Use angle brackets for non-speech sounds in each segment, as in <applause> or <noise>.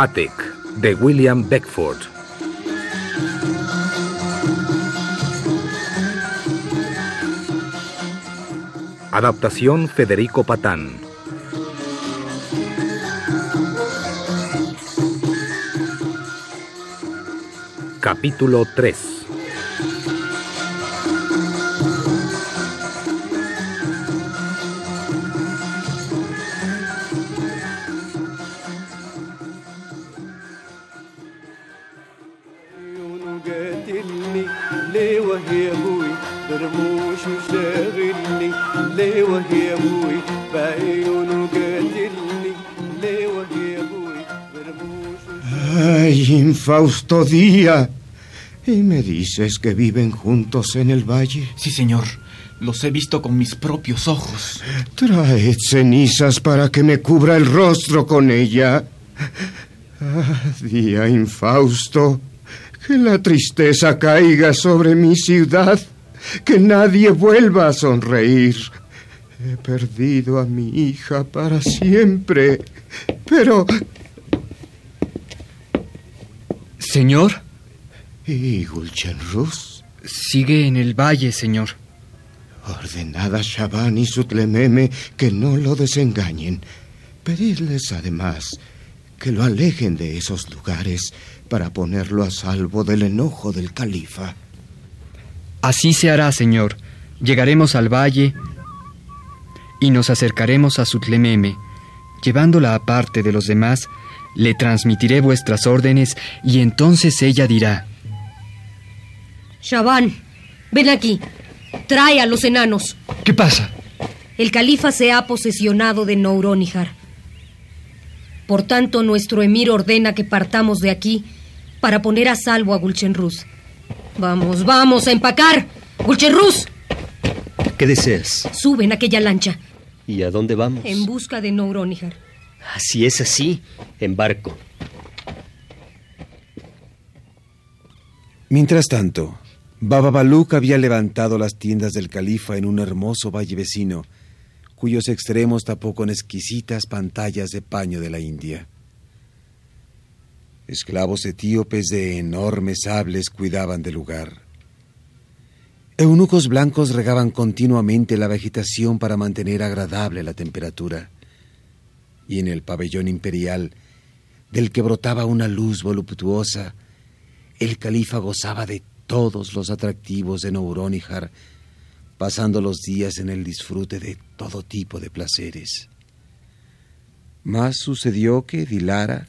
Batek, de William Beckford. Adaptación Federico Patán. Capítulo 3 Ay, infausto día. ¿Y me dices que viven juntos en el valle? Sí, señor. Los he visto con mis propios ojos. Traed cenizas para que me cubra el rostro con ella. Ah, día infausto. Que la tristeza caiga sobre mi ciudad. Que nadie vuelva a sonreír. He perdido a mi hija para siempre. Pero Señor. ¿Y Gulchenruz? Sigue en el valle, señor. Ordenad a Shaban y Sutlememe que no lo desengañen. Pedidles además que lo alejen de esos lugares para ponerlo a salvo del enojo del califa. Así se hará, señor. Llegaremos al valle y nos acercaremos a Sutlememe, llevándola aparte de los demás le transmitiré vuestras órdenes y entonces ella dirá... Shaban, ven aquí. Trae a los enanos. ¿Qué pasa? El califa se ha posesionado de Nouronihar. Por tanto, nuestro emir ordena que partamos de aquí para poner a salvo a Gulchenruz. Vamos, vamos a empacar. Gulchenruz. ¿Qué deseas? Sube en aquella lancha. ¿Y a dónde vamos? En busca de Nouronihar. Si es así, embarco. Mientras tanto, Baba Baluk había levantado las tiendas del califa en un hermoso valle vecino, cuyos extremos tapó con exquisitas pantallas de paño de la India. Esclavos etíopes de enormes sables cuidaban del lugar. Eunucos blancos regaban continuamente la vegetación para mantener agradable la temperatura y en el pabellón imperial, del que brotaba una luz voluptuosa, el califa gozaba de todos los atractivos de Nouronihar, pasando los días en el disfrute de todo tipo de placeres. Más sucedió que Dilara,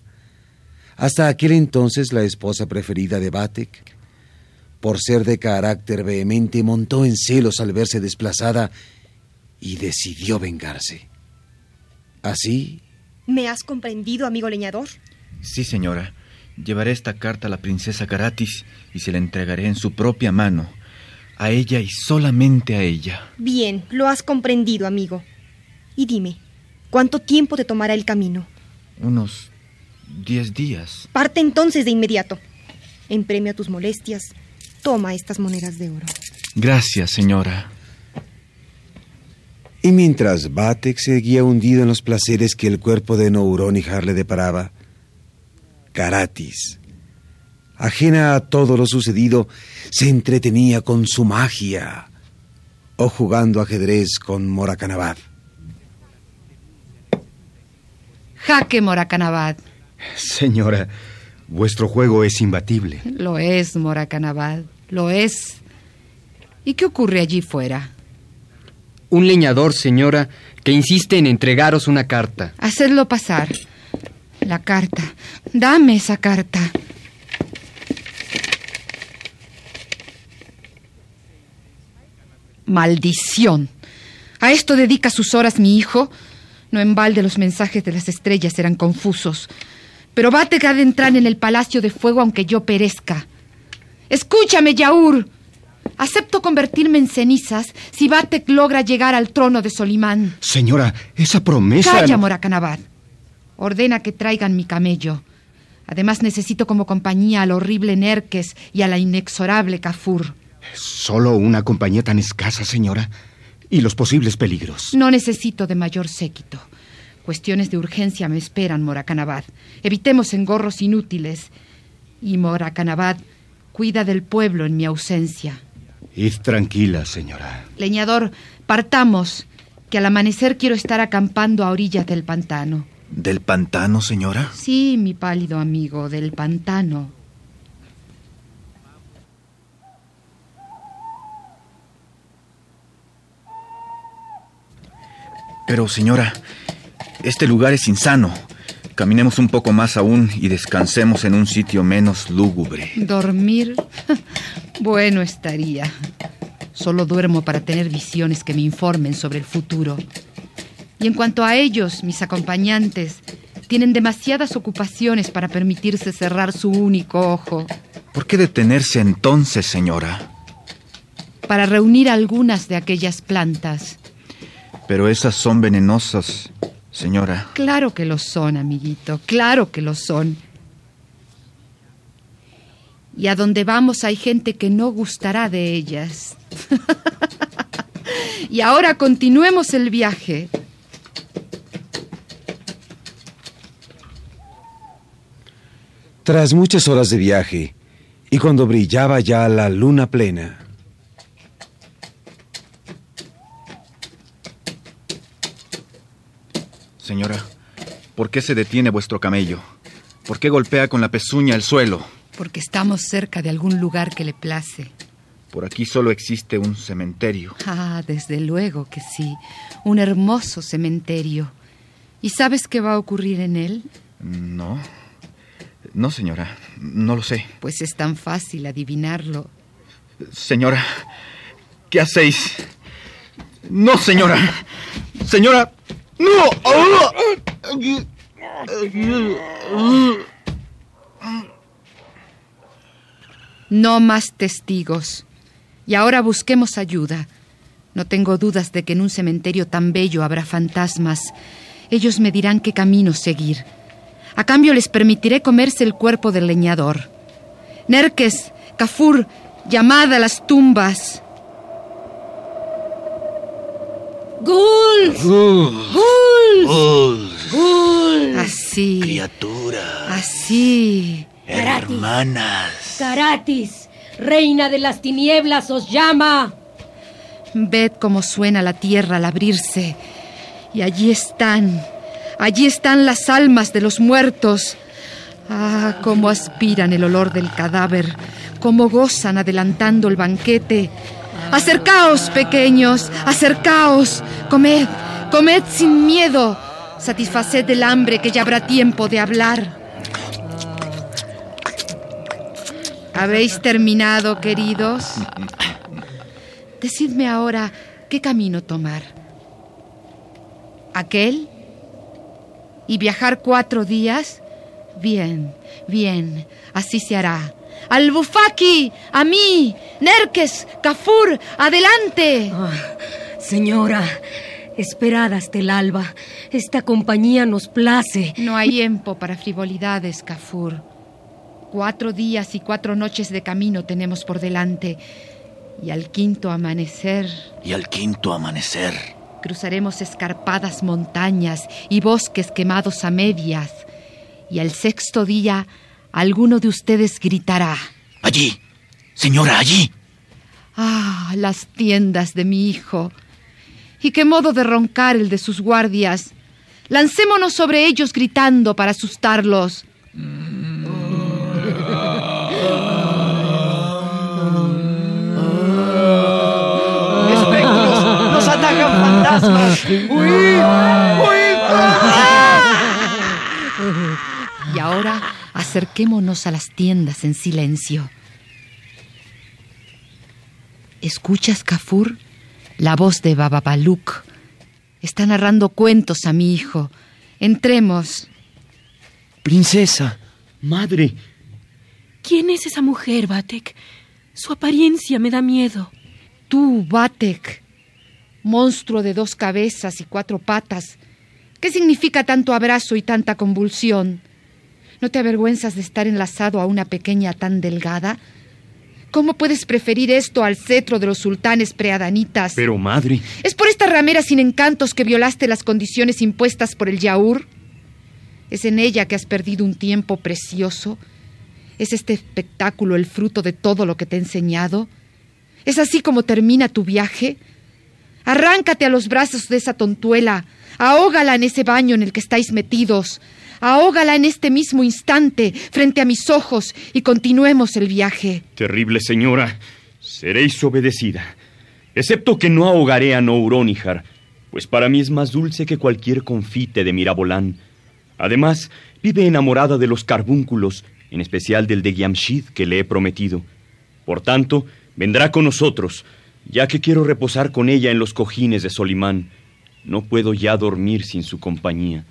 hasta aquel entonces la esposa preferida de Batek, por ser de carácter vehemente, montó en celos al verse desplazada y decidió vengarse. Así, ¿Me has comprendido, amigo leñador? Sí, señora. Llevaré esta carta a la princesa Caratis y se la entregaré en su propia mano. A ella y solamente a ella. Bien, lo has comprendido, amigo. Y dime, ¿cuánto tiempo te tomará el camino? Unos diez días. Parte entonces de inmediato. En premio a tus molestias, toma estas monedas de oro. Gracias, señora. Y mientras Batek seguía hundido en los placeres que el cuerpo de Nouronihar le deparaba, Caratis. Ajena a todo lo sucedido, se entretenía con su magia o jugando ajedrez con Moracanabad. Jaque Moracanabad. Señora, vuestro juego es imbatible. Lo es, Moracanabad, lo es. ¿Y qué ocurre allí fuera? Un leñador, señora, que insiste en entregaros una carta. Hacedlo pasar. La carta. Dame esa carta. Maldición. ¿A esto dedica sus horas mi hijo? No en balde los mensajes de las estrellas eran confusos. Pero Batek ha de entrar en el palacio de fuego aunque yo perezca. Escúchame, Yaur. Acepto convertirme en cenizas si Batek logra llegar al trono de Solimán. Señora, esa promesa... Calla, Moracanabad. Ordena que traigan mi camello. Además necesito como compañía al horrible Nerques y a la inexorable Kafur. Solo una compañía tan escasa, señora. Y los posibles peligros. No necesito de mayor séquito. Cuestiones de urgencia me esperan, Moracanabad. Evitemos engorros inútiles. Y Moracanabad cuida del pueblo en mi ausencia. Id tranquila, señora. Leñador, partamos, que al amanecer quiero estar acampando a orillas del pantano. ¿Del pantano, señora? Sí, mi pálido amigo, del pantano. Pero, señora, este lugar es insano. Caminemos un poco más aún y descansemos en un sitio menos lúgubre. ¿Dormir? <laughs> bueno estaría. Solo duermo para tener visiones que me informen sobre el futuro. Y en cuanto a ellos, mis acompañantes, tienen demasiadas ocupaciones para permitirse cerrar su único ojo. ¿Por qué detenerse entonces, señora? Para reunir algunas de aquellas plantas. Pero esas son venenosas, señora. Claro que lo son, amiguito, claro que lo son. Y a donde vamos hay gente que no gustará de ellas. <laughs> y ahora continuemos el viaje. Tras muchas horas de viaje, y cuando brillaba ya la luna plena, Señora, ¿por qué se detiene vuestro camello? ¿Por qué golpea con la pezuña el suelo? Porque estamos cerca de algún lugar que le place. Por aquí solo existe un cementerio. Ah, desde luego que sí. Un hermoso cementerio. ¿Y sabes qué va a ocurrir en él? No. No, señora. No lo sé. Pues es tan fácil adivinarlo. Señora, ¿qué hacéis? No, señora. Señora, no. No más testigos. Y ahora busquemos ayuda. No tengo dudas de que en un cementerio tan bello habrá fantasmas. Ellos me dirán qué camino seguir. A cambio les permitiré comerse el cuerpo del leñador. Nerques, Kafur, llamad a las tumbas. ¡Guls! ¡Guls! ¡Guls! Así. Criatura. Así. Hermanas. Caratis, reina de las tinieblas, os llama. Ved cómo suena la tierra al abrirse. Y allí están. Allí están las almas de los muertos. Ah, cómo aspiran el olor del cadáver. Cómo gozan adelantando el banquete. Acercaos, pequeños, acercaos. Comed, comed sin miedo. Satisfaced el hambre que ya habrá tiempo de hablar. ¿Habéis terminado, queridos? Decidme ahora qué camino tomar. ¿Aquel? ¿Y viajar cuatro días? Bien, bien, así se hará. ¡Al Bufaki! ¡A mí! ¡Nerques! ¡Kafur! ¡Adelante! Ah, señora, esperad hasta el alba. Esta compañía nos place. No hay tiempo para frivolidades, Kafur. Cuatro días y cuatro noches de camino tenemos por delante. Y al quinto amanecer. Y al quinto amanecer. Cruzaremos escarpadas montañas y bosques quemados a medias. Y al sexto día, alguno de ustedes gritará. Allí, señora, allí. Ah, las tiendas de mi hijo. Y qué modo de roncar el de sus guardias. Lancémonos sobre ellos gritando para asustarlos. ¡Espectros! ¡Nos atacan fantasmas! ¡Huid! ¡Huid! Y ahora acerquémonos a las tiendas en silencio. ¿Escuchas, Kafur? La voz de Bababaluk. Está narrando cuentos a mi hijo. Entremos. Princesa, madre. ¿Quién es esa mujer, Batek? Su apariencia me da miedo. Tú, Batek, monstruo de dos cabezas y cuatro patas. ¿Qué significa tanto abrazo y tanta convulsión? ¿No te avergüenzas de estar enlazado a una pequeña tan delgada? ¿Cómo puedes preferir esto al cetro de los sultanes preadanitas? Pero, madre. ¿Es por esta ramera sin encantos que violaste las condiciones impuestas por el Yaur? ¿Es en ella que has perdido un tiempo precioso? ¿Es este espectáculo el fruto de todo lo que te he enseñado? ¿Es así como termina tu viaje? Arráncate a los brazos de esa tontuela, ahógala en ese baño en el que estáis metidos, ahógala en este mismo instante frente a mis ojos y continuemos el viaje. Terrible señora, seréis obedecida, excepto que no ahogaré a Nouronihar, pues para mí es más dulce que cualquier confite de Mirabolán. Además, vive enamorada de los carbúnculos, en especial del de Giamshid que le he prometido. Por tanto, vendrá con nosotros, ya que quiero reposar con ella en los cojines de Solimán. No puedo ya dormir sin su compañía.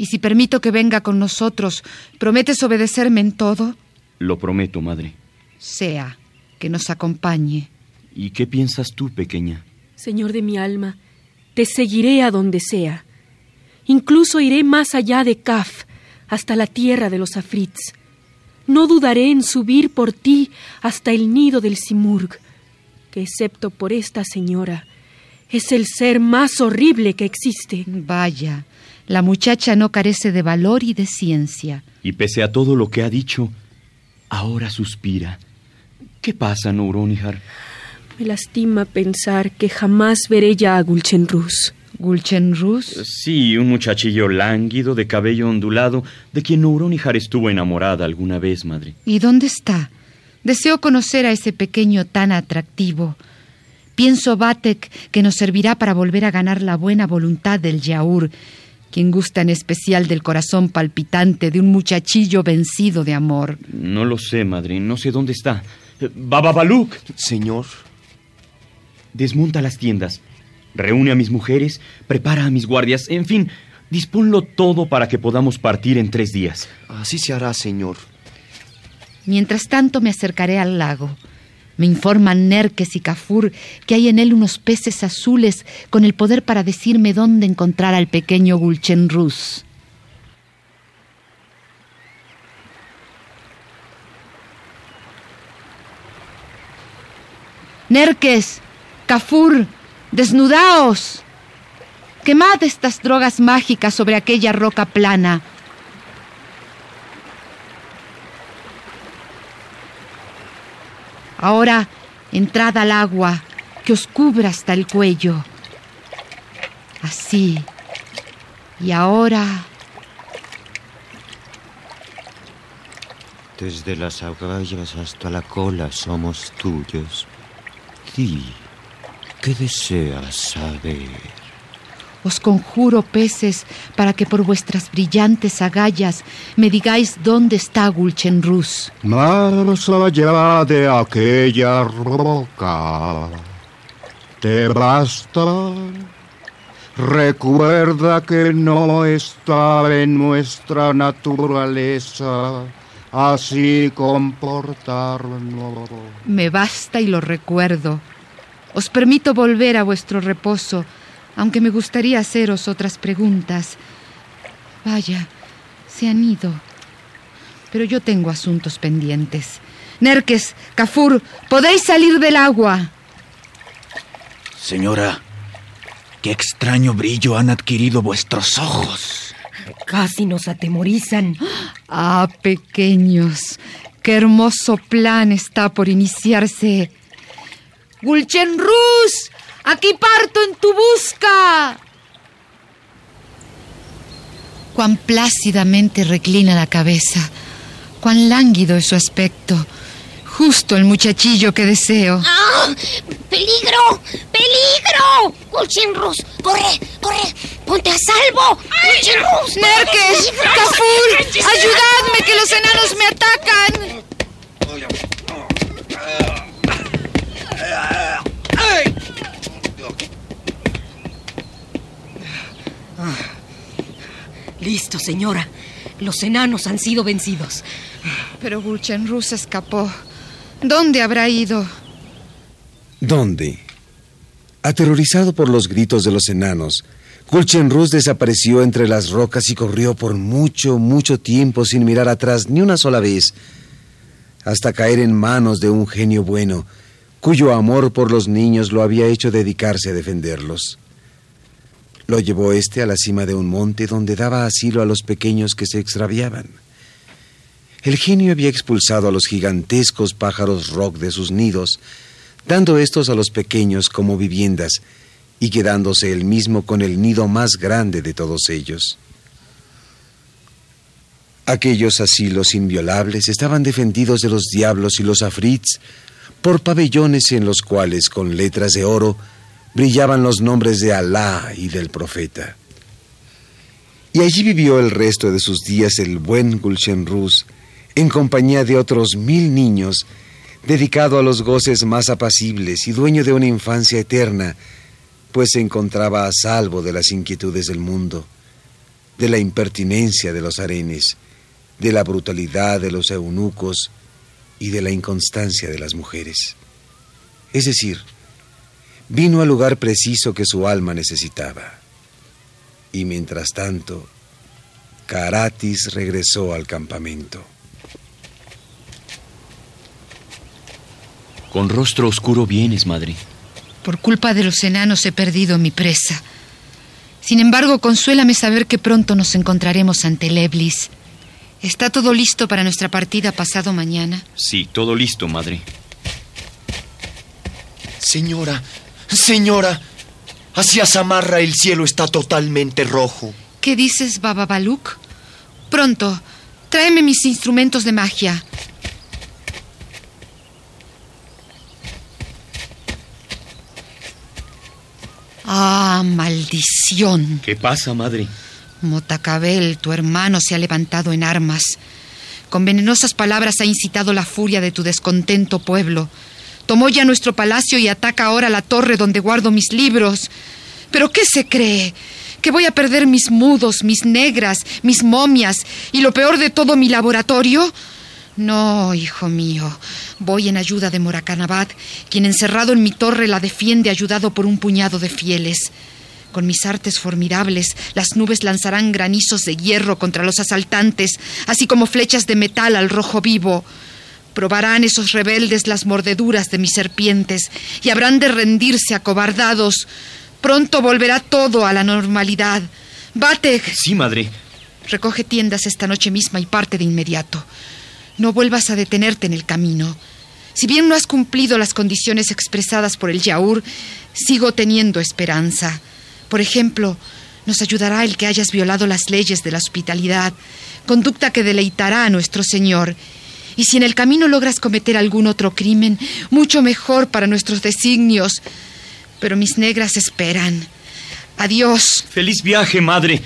Y si permito que venga con nosotros, ¿prometes obedecerme en todo? Lo prometo, madre. Sea, que nos acompañe. ¿Y qué piensas tú, pequeña? Señor de mi alma, te seguiré a donde sea. Incluso iré más allá de Kaf, hasta la tierra de los Afrits. No dudaré en subir por ti hasta el nido del Simurg, que excepto por esta señora, es el ser más horrible que existe. Vaya, la muchacha no carece de valor y de ciencia. Y pese a todo lo que ha dicho, ahora suspira. ¿Qué pasa, Nouronihar? Me lastima pensar que jamás veré ya a Gulchenrus. ¿Gulchenrus? Sí, un muchachillo lánguido, de cabello ondulado, de quien Nouronihar estuvo enamorada alguna vez, madre. ¿Y dónde está? Deseo conocer a ese pequeño tan atractivo. Pienso, Batek, que nos servirá para volver a ganar la buena voluntad del Yaur, quien gusta en especial del corazón palpitante de un muchachillo vencido de amor. No lo sé, madre, no sé dónde está. Bababaluk. Señor. Desmonta las tiendas, reúne a mis mujeres, prepara a mis guardias, en fin, disponlo todo para que podamos partir en tres días. Así se hará, señor. Mientras tanto me acercaré al lago. Me informan Nerkes y Kafur que hay en él unos peces azules con el poder para decirme dónde encontrar al pequeño Gulchenrus. Nerkes, Kafur, desnudaos. Quemad estas drogas mágicas sobre aquella roca plana. Ahora entrad al agua que os cubra hasta el cuello. Así. Y ahora... Desde las agallas hasta la cola somos tuyos. Di, ¿qué deseas saber? Os conjuro, peces, para que por vuestras brillantes agallas me digáis dónde está Gulchenrus. Más allá de aquella roca, te basta. Recuerda que no está en nuestra naturaleza así comportarnos. Me basta y lo recuerdo. Os permito volver a vuestro reposo, aunque me gustaría haceros otras preguntas. Vaya, se han ido. Pero yo tengo asuntos pendientes. Nerkes, Kafur, podéis salir del agua. Señora, qué extraño brillo han adquirido vuestros ojos. Casi nos atemorizan. Ah, pequeños, qué hermoso plan está por iniciarse. Gulchenrus, aquí parto en tu busca. Cuán plácidamente reclina la cabeza, cuán lánguido es su aspecto. Justo el muchachillo que deseo. ¡Ah! ¡Peligro! ¡Peligro! ¡Gulchenrus! ¡Corre! ¡Corre! ¡Ponte a salvo! ¡Gulchenrus! ¡Nerkes! ¡Caful! ¡Ayudadme que los enanos me atacan! Listo, señora. Los enanos han sido vencidos. Pero Gulchenrus escapó. ¿Dónde habrá ido? ¿Dónde? Aterrorizado por los gritos de los enanos, Gulchenrus desapareció entre las rocas y corrió por mucho, mucho tiempo sin mirar atrás ni una sola vez, hasta caer en manos de un genio bueno, cuyo amor por los niños lo había hecho dedicarse a defenderlos. Lo llevó éste a la cima de un monte donde daba asilo a los pequeños que se extraviaban. El genio había expulsado a los gigantescos pájaros rock de sus nidos, dando estos a los pequeños como viviendas y quedándose él mismo con el nido más grande de todos ellos. Aquellos asilos inviolables estaban defendidos de los diablos y los afrits por pabellones en los cuales, con letras de oro, brillaban los nombres de Alá y del profeta. Y allí vivió el resto de sus días el buen Gulchenrus, en compañía de otros mil niños, dedicado a los goces más apacibles y dueño de una infancia eterna, pues se encontraba a salvo de las inquietudes del mundo, de la impertinencia de los arenes, de la brutalidad de los eunucos y de la inconstancia de las mujeres. Es decir, vino al lugar preciso que su alma necesitaba. Y mientras tanto, Caratis regresó al campamento. Con rostro oscuro vienes, madre. Por culpa de los enanos he perdido mi presa. Sin embargo, consuélame saber que pronto nos encontraremos ante Leblis. ¿Está todo listo para nuestra partida pasado mañana? Sí, todo listo, madre. Señora, señora, hacia Samarra el cielo está totalmente rojo. ¿Qué dices, Baba Baluk? Pronto, tráeme mis instrumentos de magia. Ah, maldición. ¿Qué pasa, madre? Motacabel, tu hermano, se ha levantado en armas. Con venenosas palabras ha incitado la furia de tu descontento pueblo. Tomó ya nuestro palacio y ataca ahora la torre donde guardo mis libros. ¿Pero qué se cree? ¿Que voy a perder mis mudos, mis negras, mis momias y lo peor de todo mi laboratorio? No, hijo mío. Voy en ayuda de Morakanabad, quien encerrado en mi torre la defiende ayudado por un puñado de fieles. Con mis artes formidables, las nubes lanzarán granizos de hierro contra los asaltantes, así como flechas de metal al rojo vivo. Probarán esos rebeldes las mordeduras de mis serpientes y habrán de rendirse acobardados. Pronto volverá todo a la normalidad. Batek. Sí, madre. Recoge tiendas esta noche misma y parte de inmediato. No vuelvas a detenerte en el camino. Si bien no has cumplido las condiciones expresadas por el Yaur, sigo teniendo esperanza. Por ejemplo, nos ayudará el que hayas violado las leyes de la hospitalidad, conducta que deleitará a nuestro Señor. Y si en el camino logras cometer algún otro crimen, mucho mejor para nuestros designios. Pero mis negras esperan. Adiós. Feliz viaje, madre.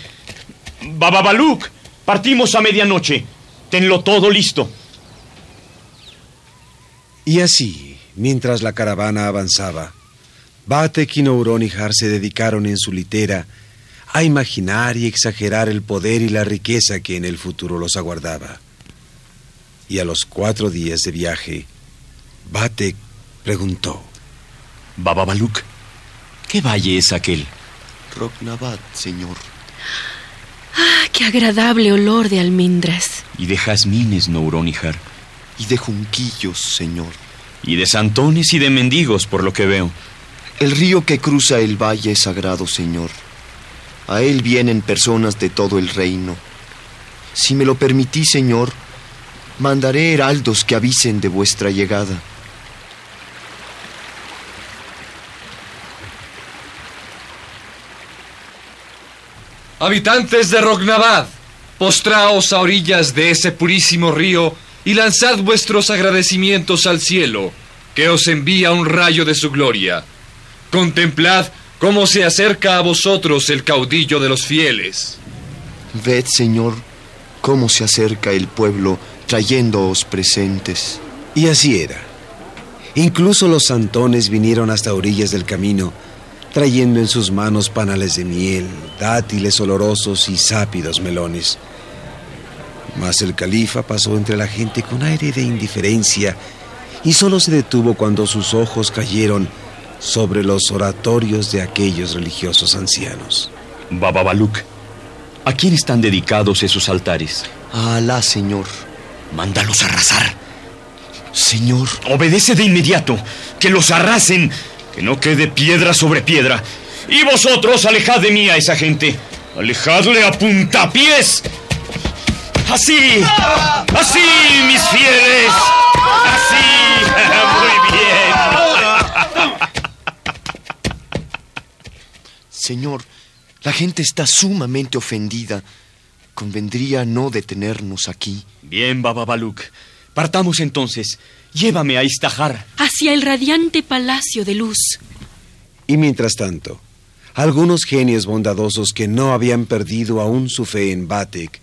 Bababaluk, partimos a medianoche. Tenlo todo listo. Y así, mientras la caravana avanzaba, Batek y Nouronihar se dedicaron en su litera a imaginar y exagerar el poder y la riqueza que en el futuro los aguardaba. Y a los cuatro días de viaje, Batek preguntó: Bababaluk, ¿qué valle es aquel? Roknabat, señor. Ah, qué agradable olor de almendras. Y de jazmines, Nouronihar. Y de junquillos, señor. Y de santones y de mendigos, por lo que veo. El río que cruza el valle es sagrado, señor. A él vienen personas de todo el reino. Si me lo permitís, Señor, mandaré heraldos que avisen de vuestra llegada. Habitantes de Rognabad, postraos a orillas de ese purísimo río y lanzad vuestros agradecimientos al cielo, que os envía un rayo de su gloria. Contemplad cómo se acerca a vosotros el caudillo de los fieles. Ved, Señor, cómo se acerca el pueblo trayéndoos presentes. Y así era. Incluso los santones vinieron hasta orillas del camino, trayendo en sus manos panales de miel, dátiles olorosos y sápidos melones. Mas el califa pasó entre la gente con aire de indiferencia y solo se detuvo cuando sus ojos cayeron sobre los oratorios de aquellos religiosos ancianos. Baba Baluk, ¿a quién están dedicados esos altares? A Alá, Señor. Mándalos a arrasar. Señor. Obedece de inmediato. Que los arrasen. Que no quede piedra sobre piedra. Y vosotros alejad de mí a esa gente. Alejadle a puntapiés. Así. Así, mis fieles. Así. <laughs> Muy bien. Señor, la gente está sumamente ofendida. Convendría no detenernos aquí. Bien, Baba Baluk. Partamos entonces. Llévame a Istahar. Hacia el radiante palacio de luz. Y mientras tanto, algunos genios bondadosos que no habían perdido aún su fe en Batek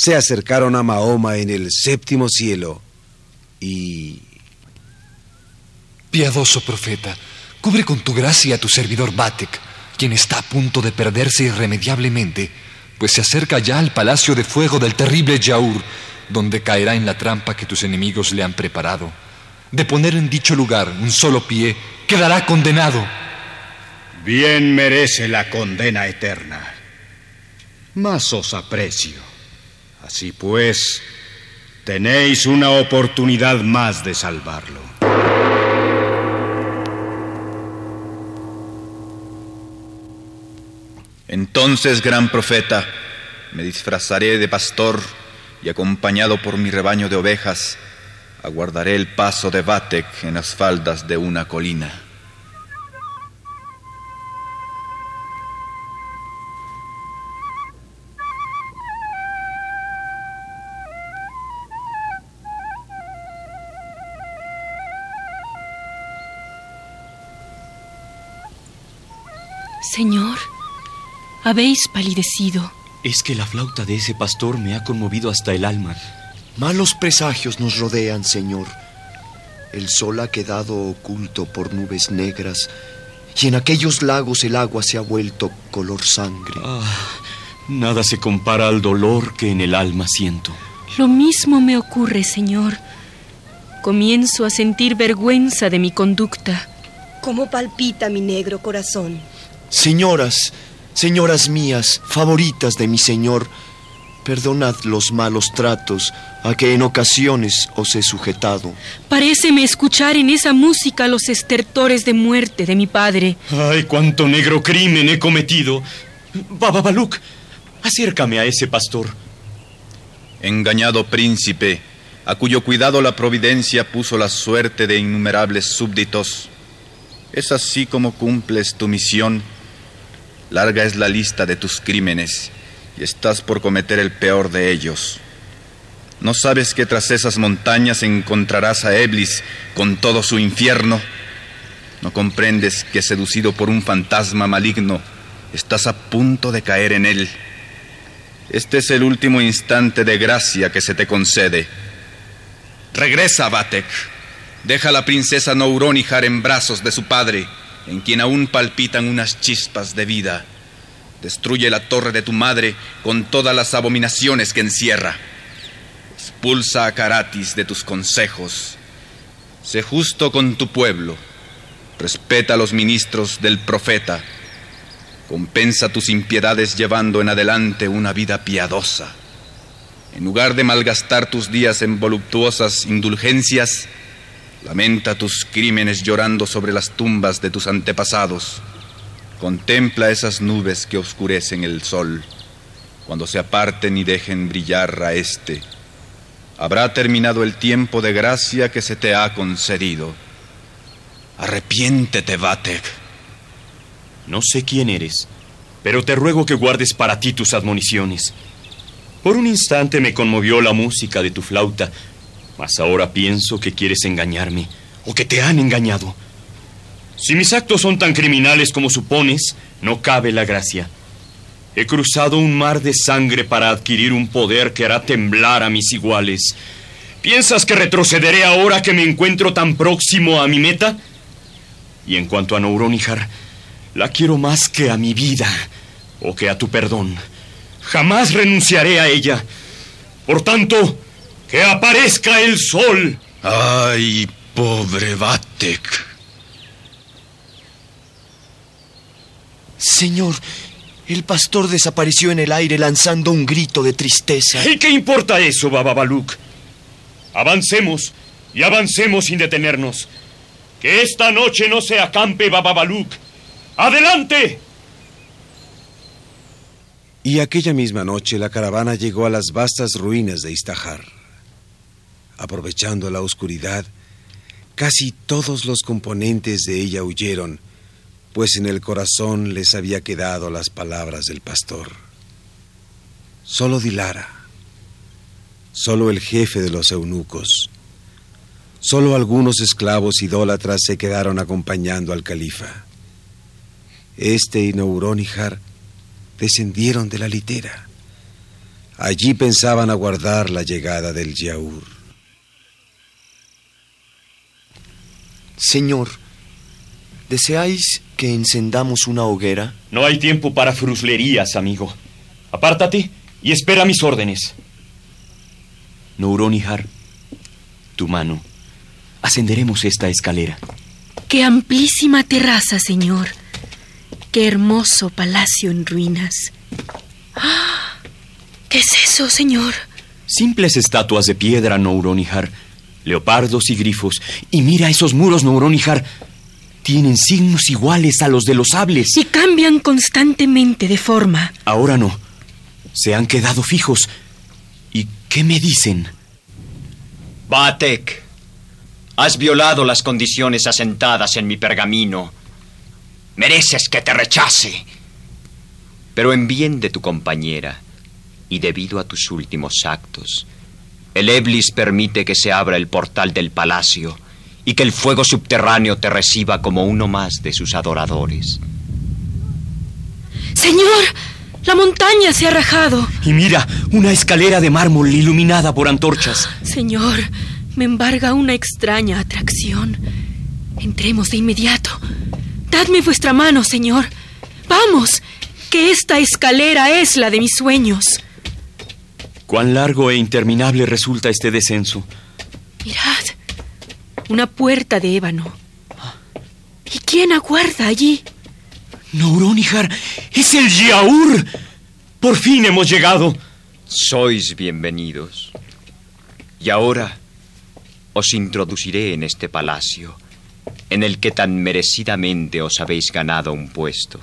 se acercaron a Mahoma en el séptimo cielo y... Piadoso profeta, cubre con tu gracia a tu servidor Batek, quien está a punto de perderse irremediablemente, pues se acerca ya al palacio de fuego del terrible Yaur, donde caerá en la trampa que tus enemigos le han preparado. De poner en dicho lugar un solo pie, quedará condenado. Bien merece la condena eterna. Mas os aprecio. Así pues, tenéis una oportunidad más de salvarlo. Entonces, gran profeta, me disfrazaré de pastor y acompañado por mi rebaño de ovejas, aguardaré el paso de Batek en las faldas de una colina. Habéis palidecido. Es que la flauta de ese pastor me ha conmovido hasta el alma. Malos presagios nos rodean, Señor. El sol ha quedado oculto por nubes negras y en aquellos lagos el agua se ha vuelto color sangre. Ah, nada se compara al dolor que en el alma siento. Lo mismo me ocurre, Señor. Comienzo a sentir vergüenza de mi conducta. ¿Cómo palpita mi negro corazón? Señoras, señoras mías, favoritas de mi Señor, perdonad los malos tratos a que en ocasiones os he sujetado. Paréceme escuchar en esa música los estertores de muerte de mi padre. ¡Ay, cuánto negro crimen he cometido! Baba Baluk, acércame a ese pastor. Engañado príncipe, a cuyo cuidado la providencia puso la suerte de innumerables súbditos. ¿Es así como cumples tu misión? Larga es la lista de tus crímenes y estás por cometer el peor de ellos. ¿No sabes que tras esas montañas encontrarás a Eblis con todo su infierno? ¿No comprendes que seducido por un fantasma maligno estás a punto de caer en él? Este es el último instante de gracia que se te concede. Regresa, Batek. Deja a la princesa Nouronihar en brazos de su padre, en quien aún palpitan unas chispas de vida. Destruye la torre de tu madre con todas las abominaciones que encierra. Expulsa a Caratis de tus consejos. Sé justo con tu pueblo. Respeta los ministros del profeta. Compensa tus impiedades llevando en adelante una vida piadosa. En lugar de malgastar tus días en voluptuosas indulgencias, lamenta tus crímenes llorando sobre las tumbas de tus antepasados. Contempla esas nubes que oscurecen el sol. Cuando se aparten y dejen brillar a este, habrá terminado el tiempo de gracia que se te ha concedido. Arrepiéntete, Vatek. No sé quién eres, pero te ruego que guardes para ti tus admoniciones. Por un instante me conmovió la música de tu flauta, mas ahora pienso que quieres engañarme o que te han engañado. Si mis actos son tan criminales como supones, no cabe la gracia. He cruzado un mar de sangre para adquirir un poder que hará temblar a mis iguales. ¿Piensas que retrocederé ahora que me encuentro tan próximo a mi meta? Y en cuanto a Nouronihar, la quiero más que a mi vida o que a tu perdón. Jamás renunciaré a ella. Por tanto, que aparezca el sol. Ay, pobre Vatek. Señor, el pastor desapareció en el aire lanzando un grito de tristeza. ¿Y qué importa eso, Bababaluk? Avancemos y avancemos sin detenernos. Que esta noche no se acampe Bababaluk. ¡Adelante! Y aquella misma noche la caravana llegó a las vastas ruinas de Istahar. Aprovechando la oscuridad, casi todos los componentes de ella huyeron, pues en el corazón les había quedado las palabras del pastor. Solo Dilara, solo el jefe de los eunucos, solo algunos esclavos idólatras se quedaron acompañando al califa. Este y Nouronihar descendieron de la litera. Allí pensaban aguardar la llegada del Yaur. Señor, ¿deseáis que encendamos una hoguera? No hay tiempo para fruslerías, amigo. Apártate y espera mis órdenes. Nouronihar, tu mano. Ascenderemos esta escalera. Qué amplísima terraza, señor. Qué hermoso palacio en ruinas. ¡Ah! ¿Qué es eso, señor? Simples estatuas de piedra, Nouronihar. Leopardos y grifos. Y mira esos muros, Nouronihar. Tienen signos iguales a los de los sables. Y cambian constantemente de forma. Ahora no. Se han quedado fijos. ¿Y qué me dicen? Batek, has violado las condiciones asentadas en mi pergamino. Mereces que te rechace. Pero en bien de tu compañera y debido a tus últimos actos, el Eblis permite que se abra el portal del palacio y que el fuego subterráneo te reciba como uno más de sus adoradores. Señor, la montaña se ha rajado. Y mira, una escalera de mármol iluminada por antorchas. Señor, me embarga una extraña atracción. Entremos de inmediato. Dadme vuestra mano, señor. Vamos, que esta escalera es la de mis sueños. Cuán largo e interminable resulta este descenso. Mirad, una puerta de ébano. ¿Y quién aguarda allí? Nouronihar, es el Yaur. Por fin hemos llegado. Sois bienvenidos. Y ahora os introduciré en este palacio, en el que tan merecidamente os habéis ganado un puesto.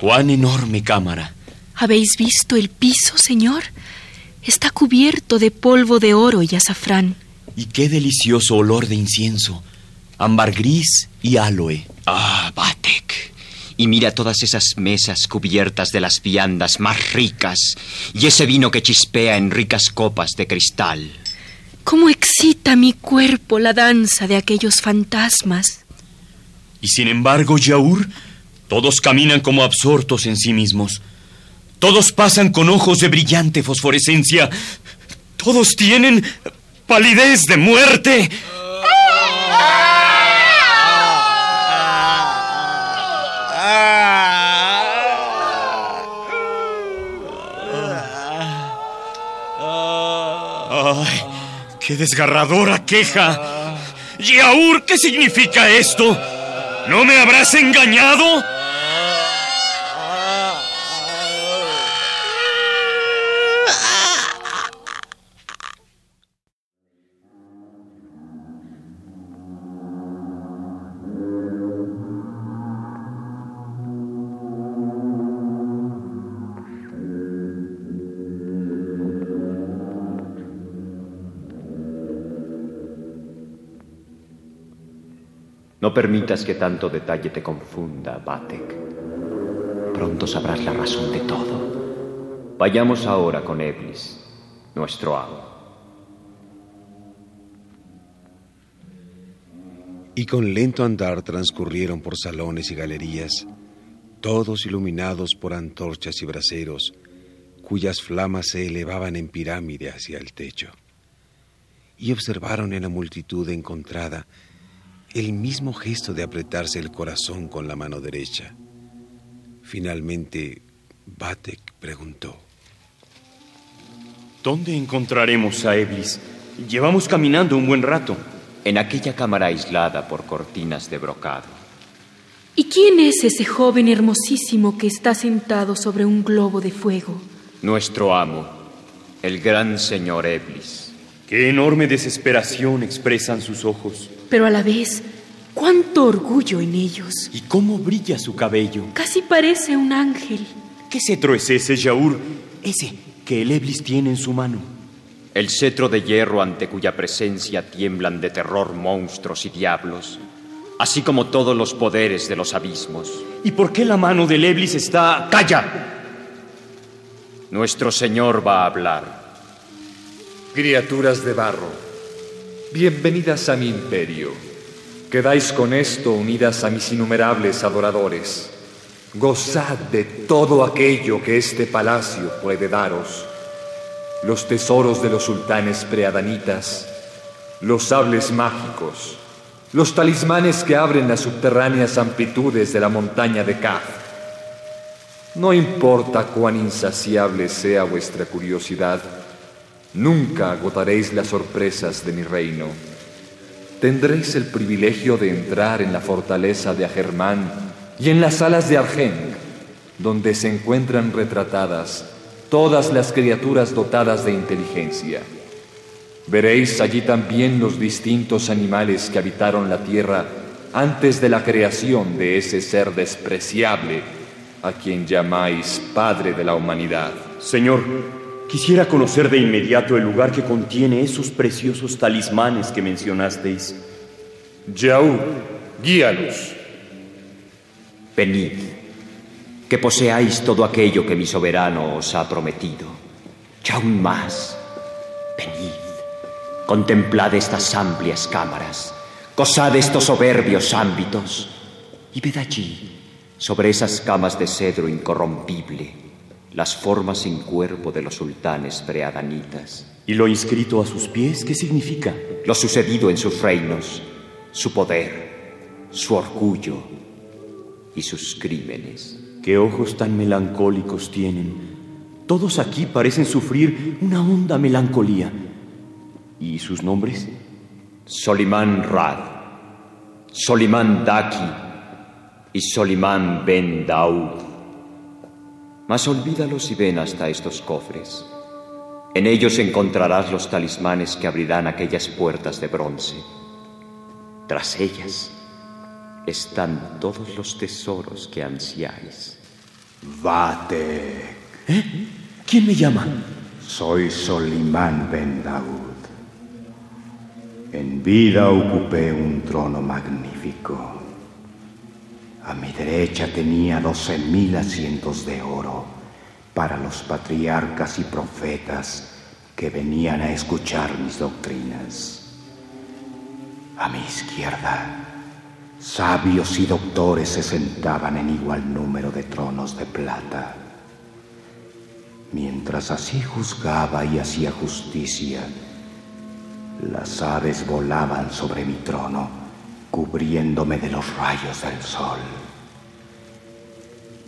Cuán enorme cámara. ¿Habéis visto el piso, señor? Está cubierto de polvo de oro y azafrán. Y qué delicioso olor de incienso, ámbar gris y aloe. Ah, Batek. Y mira todas esas mesas cubiertas de las viandas más ricas y ese vino que chispea en ricas copas de cristal. ¿Cómo excita mi cuerpo la danza de aquellos fantasmas? Y sin embargo, Yaur, todos caminan como absortos en sí mismos. Todos pasan con ojos de brillante fosforescencia. Todos tienen palidez de muerte. ¡Ay! ¡Qué desgarradora queja! Yaur, ¿qué significa esto? ¿No me habrás engañado? No permitas que tanto detalle te confunda, Batek. Pronto sabrás la razón de todo. Vayamos ahora con Eblis, nuestro amo. Y con lento andar transcurrieron por salones y galerías, todos iluminados por antorchas y braseros, cuyas flamas se elevaban en pirámide hacia el techo. Y observaron en la multitud encontrada el mismo gesto de apretarse el corazón con la mano derecha. Finalmente, Batek preguntó. ¿Dónde encontraremos a Eblis? Llevamos caminando un buen rato. En aquella cámara aislada por cortinas de brocado. ¿Y quién es ese joven hermosísimo que está sentado sobre un globo de fuego? Nuestro amo, el gran señor Eblis. Qué enorme desesperación expresan sus ojos. Pero a la vez, cuánto orgullo en ellos. ¿Y cómo brilla su cabello? Casi parece un ángel. ¿Qué cetro es ese, Yaur? Ese que el Eblis tiene en su mano. El cetro de hierro ante cuya presencia tiemblan de terror monstruos y diablos, así como todos los poderes de los abismos. ¿Y por qué la mano del Eblis está... ¡Calla! Nuestro Señor va a hablar. Criaturas de barro, bienvenidas a mi imperio. Quedáis con esto unidas a mis innumerables adoradores. Gozad de todo aquello que este palacio puede daros. Los tesoros de los sultanes preadanitas, los sables mágicos, los talismanes que abren las subterráneas amplitudes de la montaña de Kaf. No importa cuán insaciable sea vuestra curiosidad, nunca agotaréis las sorpresas de mi reino. Tendréis el privilegio de entrar en la fortaleza de Agermán y en las salas de Argeng, donde se encuentran retratadas todas las criaturas dotadas de inteligencia. Veréis allí también los distintos animales que habitaron la tierra antes de la creación de ese ser despreciable a quien llamáis Padre de la humanidad. Señor, quisiera conocer de inmediato el lugar que contiene esos preciosos talismanes que mencionasteis. Yaú, guíalos. Venid, que poseáis todo aquello que mi soberano os ha prometido. Y aún más, venid, contemplad estas amplias cámaras, gozad estos soberbios ámbitos, y ved allí, sobre esas camas de cedro incorrompible, las formas sin cuerpo de los sultanes preadanitas. ¿Y lo inscrito a sus pies qué significa? Lo sucedido en sus reinos, su poder, su orgullo y sus crímenes. Qué ojos tan melancólicos tienen. Todos aquí parecen sufrir una honda melancolía. ¿Y sus nombres? Solimán Rad, Solimán Daki y Solimán Ben Daud. Mas olvídalos y ven hasta estos cofres. En ellos encontrarás los talismanes que abrirán aquellas puertas de bronce. Tras ellas están todos los tesoros que ansiáis. Batek. ¿Eh? ¿Quién me llama? Soy Solimán Ben Daud. En vida ocupé un trono magnífico. A mi derecha tenía doce mil asientos de oro para los patriarcas y profetas que venían a escuchar mis doctrinas. A mi izquierda, sabios y doctores se sentaban en igual número de tronos de plata. Mientras así juzgaba y hacía justicia, las aves volaban sobre mi trono, cubriéndome de los rayos del sol.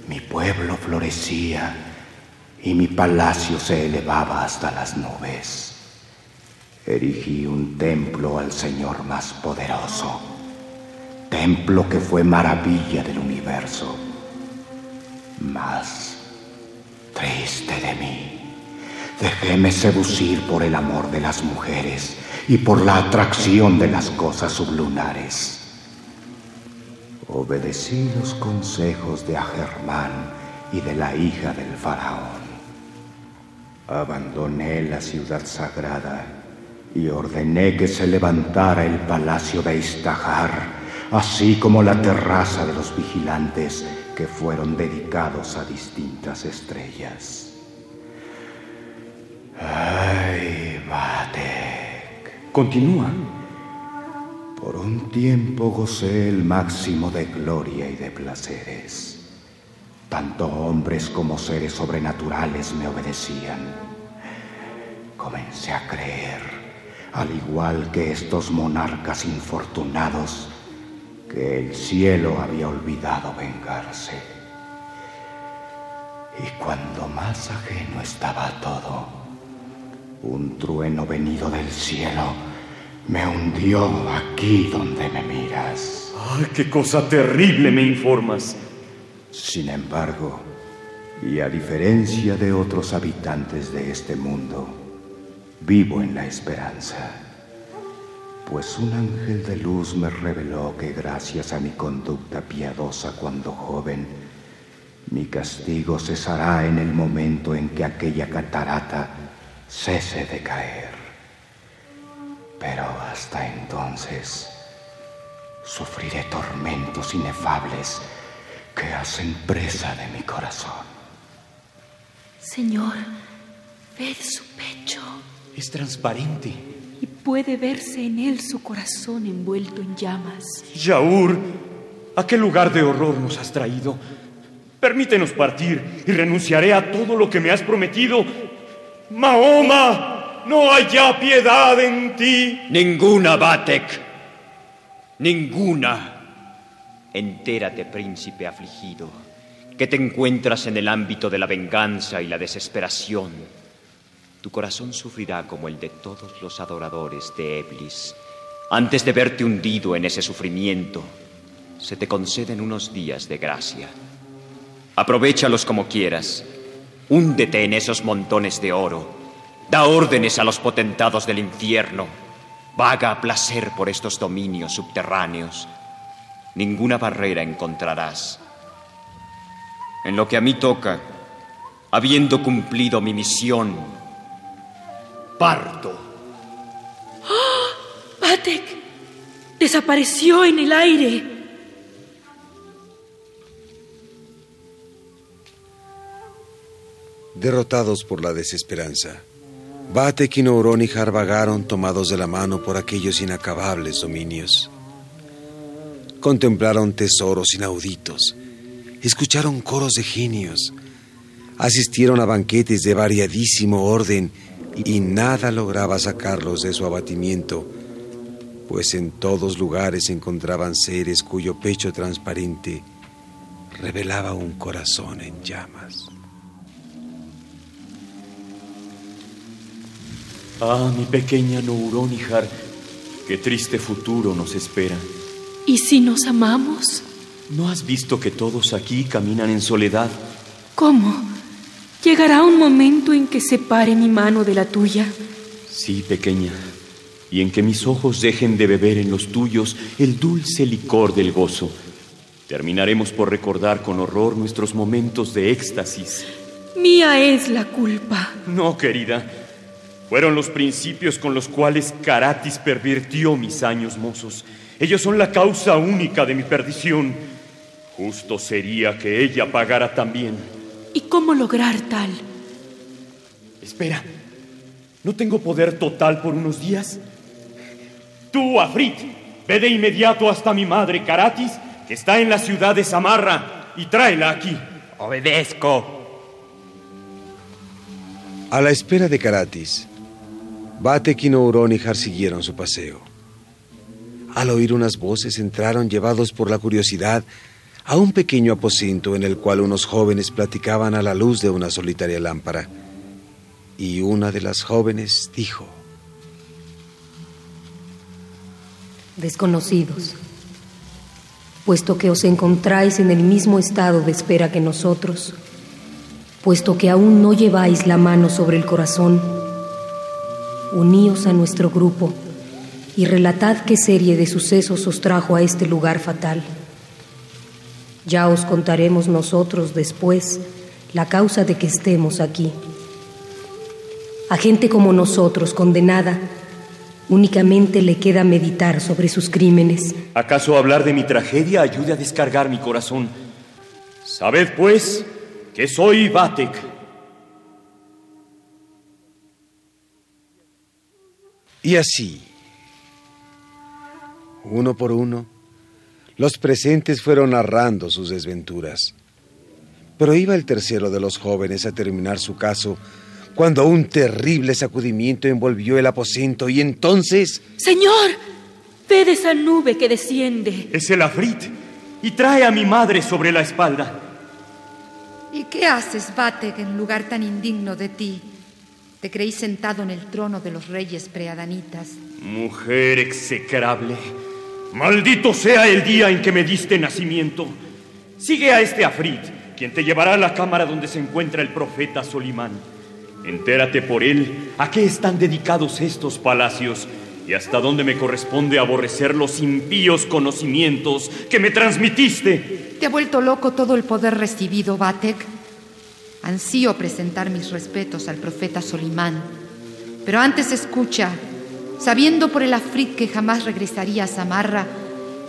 Mi pueblo florecía y mi palacio se elevaba hasta las nubes. Erigí un templo al Señor más poderoso, templo que fue maravilla del universo. Mas, triste de mí, dejéme seducir por el amor de las mujeres y por la atracción de las cosas sublunares. Obedecí los consejos de Agermán y de la hija del faraón. Abandoné la ciudad sagrada y ordené que se levantara el palacio de Istahar así como la terraza de los vigilantes que fueron dedicados a distintas estrellas. Ay, Batek. Continúa. Por un tiempo gocé el máximo de gloria y de placeres. Tanto hombres como seres sobrenaturales me obedecían. Comencé a creer, al igual que estos monarcas infortunados, que el cielo había olvidado vengarse. Y cuando más ajeno estaba todo, un trueno venido del cielo me hundió aquí donde me miras. ¡Ay, qué cosa terrible me informas! Sin embargo, y a diferencia de otros habitantes de este mundo, vivo en la esperanza. Pues un ángel de luz me reveló que gracias a mi conducta piadosa cuando joven, mi castigo cesará en el momento en que aquella catarata cese de caer. Pero hasta entonces sufriré tormentos inefables que hacen presa de mi corazón. Señor, ved su pecho. Es transparente. Y puede verse en él su corazón envuelto en llamas. Yaur, ¿a qué lugar de horror nos has traído? Permítenos partir y renunciaré a todo lo que me has prometido. Mahoma, no hay ya piedad en ti. Ninguna, Batek. Ninguna. Entérate, príncipe afligido, que te encuentras en el ámbito de la venganza y la desesperación. Tu corazón sufrirá como el de todos los adoradores de Eblis. Antes de verte hundido en ese sufrimiento, se te conceden unos días de gracia. Aprovechalos como quieras. Húndete en esos montones de oro. Da órdenes a los potentados del infierno. Vaga a placer por estos dominios subterráneos ninguna barrera encontrarás. En lo que a mí toca, habiendo cumplido mi misión, parto. ¡Oh! ¡Batek! Desapareció en el aire. Derrotados por la desesperanza, Batek y Nouronihar vagaron tomados de la mano por aquellos inacabables dominios. Contemplaron tesoros inauditos, escucharon coros de genios, asistieron a banquetes de variadísimo orden y nada lograba sacarlos de su abatimiento, pues en todos lugares encontraban seres cuyo pecho transparente revelaba un corazón en llamas. Ah, mi pequeña Nouronihar, qué triste futuro nos espera. ¿Y si nos amamos? ¿No has visto que todos aquí caminan en soledad? ¿Cómo? ¿Llegará un momento en que separe mi mano de la tuya? Sí, pequeña. Y en que mis ojos dejen de beber en los tuyos el dulce licor del gozo. Terminaremos por recordar con horror nuestros momentos de éxtasis. Mía es la culpa. No, querida. Fueron los principios con los cuales Caratis pervirtió mis años mozos. Ellos son la causa única de mi perdición. Justo sería que ella pagara también. ¿Y cómo lograr tal? Espera, ¿no tengo poder total por unos días? Tú, Afrit, ve de inmediato hasta mi madre, Caratis, que está en la ciudad de Samarra, y tráela aquí. Obedezco. A la espera de Caratis, Batek y Nouronihar siguieron su paseo. Al oír unas voces entraron llevados por la curiosidad a un pequeño aposento en el cual unos jóvenes platicaban a la luz de una solitaria lámpara. Y una de las jóvenes dijo, Desconocidos, puesto que os encontráis en el mismo estado de espera que nosotros, puesto que aún no lleváis la mano sobre el corazón, uníos a nuestro grupo y relatad qué serie de sucesos os trajo a este lugar fatal. Ya os contaremos nosotros después la causa de que estemos aquí. A gente como nosotros, condenada, Únicamente le queda meditar sobre sus crímenes. ¿Acaso hablar de mi tragedia ayude a descargar mi corazón? Sabed, pues, que soy Batek. Y así, uno por uno, los presentes fueron narrando sus desventuras. Pero iba el tercero de los jóvenes a terminar su caso cuando un terrible sacudimiento envolvió el aposento y entonces... Señor, ved esa nube que desciende. Es el afrit y trae a mi madre sobre la espalda. ¿Y qué haces, Batek, en lugar tan indigno de ti? Te creí sentado en el trono de los reyes preadanitas. Mujer execrable, maldito sea el día en que me diste nacimiento. Sigue a este afrit, quien te llevará a la cámara donde se encuentra el profeta Solimán. Entérate por él a qué están dedicados estos palacios y hasta dónde me corresponde aborrecer los impíos conocimientos que me transmitiste. ¿Te ha vuelto loco todo el poder recibido, Batek? Ansío presentar mis respetos al profeta Solimán. Pero antes escucha, sabiendo por el afrit que jamás regresaría a Samarra,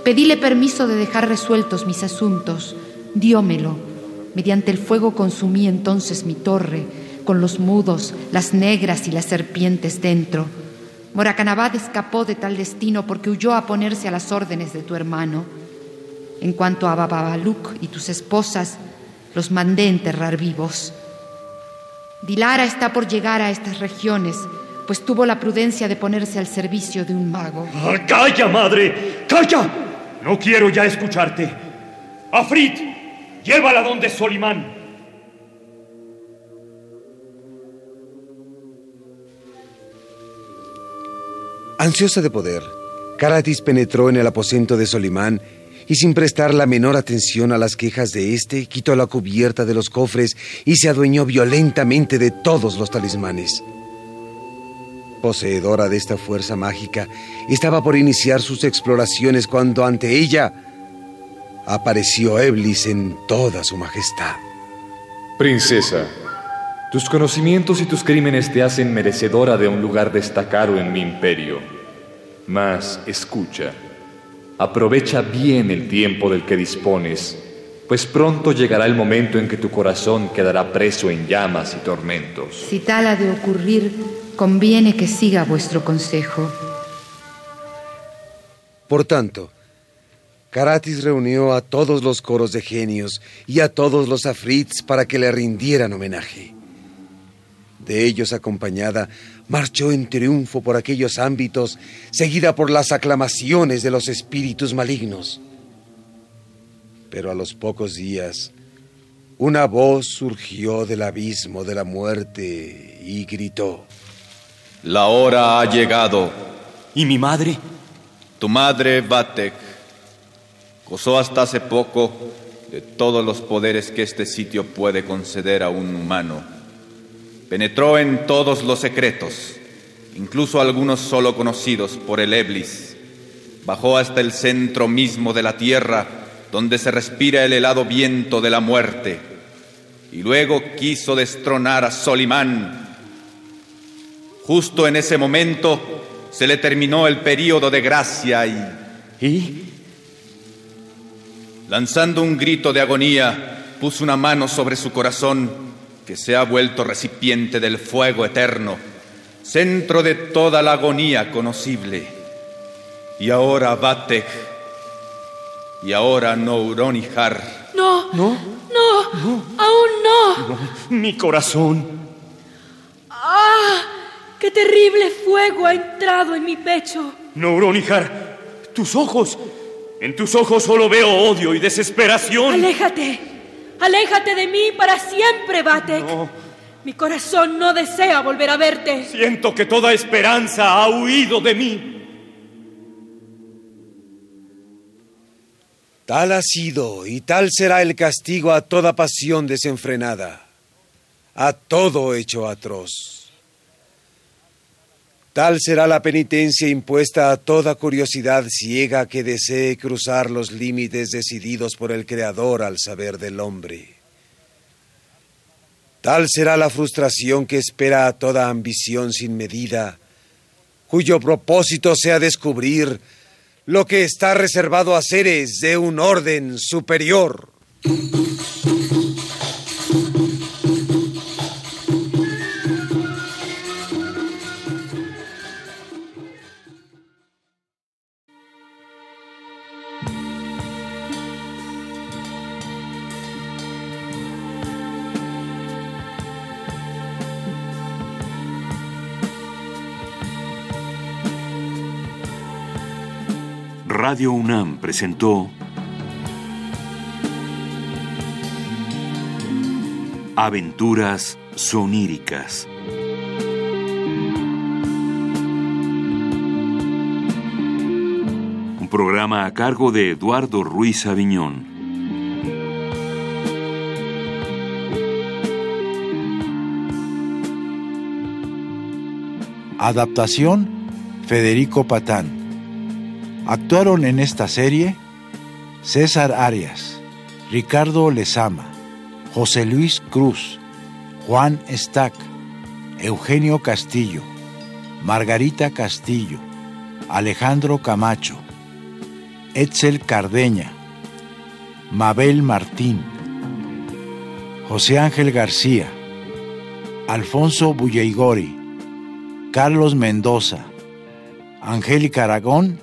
pedíle permiso de dejar resueltos mis asuntos. Diómelo. Mediante el fuego consumí entonces mi torre con los mudos, las negras y las serpientes dentro. Moracanabad escapó de tal destino porque huyó a ponerse a las órdenes de tu hermano. En cuanto a Bababaluk y tus esposas, los mandé enterrar vivos. Dilara está por llegar a estas regiones, pues tuvo la prudencia de ponerse al servicio de un mago. Ah, ¡Calla, madre! ¡Calla! No quiero ya escucharte. Afrit, llévala donde Solimán. Ansiosa de poder, Caratis penetró en el aposento de Solimán y sin prestar la menor atención a las quejas de éste, quitó la cubierta de los cofres y se adueñó violentamente de todos los talismanes. Poseedora de esta fuerza mágica, estaba por iniciar sus exploraciones cuando ante ella apareció Eblis en toda su majestad. Princesa, tus conocimientos y tus crímenes te hacen merecedora de un lugar destacado en mi imperio. Mas escucha, aprovecha bien el tiempo del que dispones, pues pronto llegará el momento en que tu corazón quedará preso en llamas y tormentos. Si tal ha de ocurrir, conviene que siga vuestro consejo. Por tanto, Caratis reunió a todos los coros de genios y a todos los afrits para que le rindieran homenaje. De ellos acompañada, marchó en triunfo por aquellos ámbitos, seguida por las aclamaciones de los espíritus malignos. Pero a los pocos días, una voz surgió del abismo de la muerte y gritó. La hora ha llegado. ¿Y mi madre? Tu madre, Batek, gozó hasta hace poco de todos los poderes que este sitio puede conceder a un humano. Penetró en todos los secretos, incluso algunos solo conocidos por el Eblis. Bajó hasta el centro mismo de la tierra, donde se respira el helado viento de la muerte. Y luego quiso destronar a Solimán. Justo en ese momento se le terminó el período de gracia y... ¿Y? Lanzando un grito de agonía, puso una mano sobre su corazón, que se ha vuelto recipiente del fuego eterno, centro de toda la agonía conocible. Y ahora Batek, y ahora Nouronihar. No, no, no, aún no. no. Mi corazón. ¡Ah! ¡Qué terrible fuego ha entrado en mi pecho! Nouronihar, tus ojos. En tus ojos solo veo odio y desesperación. Aléjate. Aléjate de mí para siempre, Batek. No. Mi corazón no desea volver a verte. Siento que toda esperanza ha huido de mí. Tal ha sido y tal será el castigo a toda pasión desenfrenada, a todo hecho atroz. Tal será la penitencia impuesta a toda curiosidad ciega que desee cruzar los límites decididos por el Creador al saber del hombre. Tal será la frustración que espera a toda ambición sin medida cuyo propósito sea descubrir lo que está reservado a seres de un orden superior. Radio UNAM presentó Aventuras soníricas. Un programa a cargo de Eduardo Ruiz Aviñón. Adaptación Federico Patán. Actuaron en esta serie César Arias, Ricardo Lezama, José Luis Cruz, Juan Stack, Eugenio Castillo, Margarita Castillo, Alejandro Camacho, Etzel Cardeña, Mabel Martín, José Ángel García, Alfonso Bulleigori, Carlos Mendoza, Angélica Aragón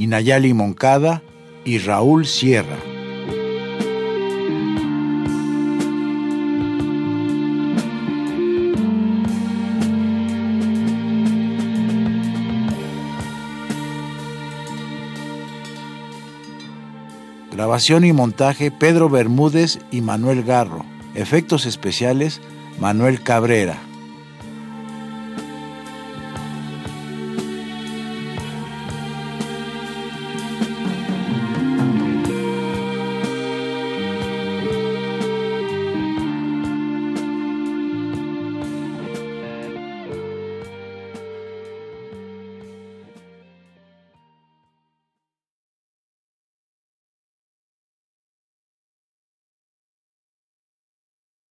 y Nayali Moncada y Raúl Sierra. Grabación y montaje Pedro Bermúdez y Manuel Garro. Efectos especiales Manuel Cabrera.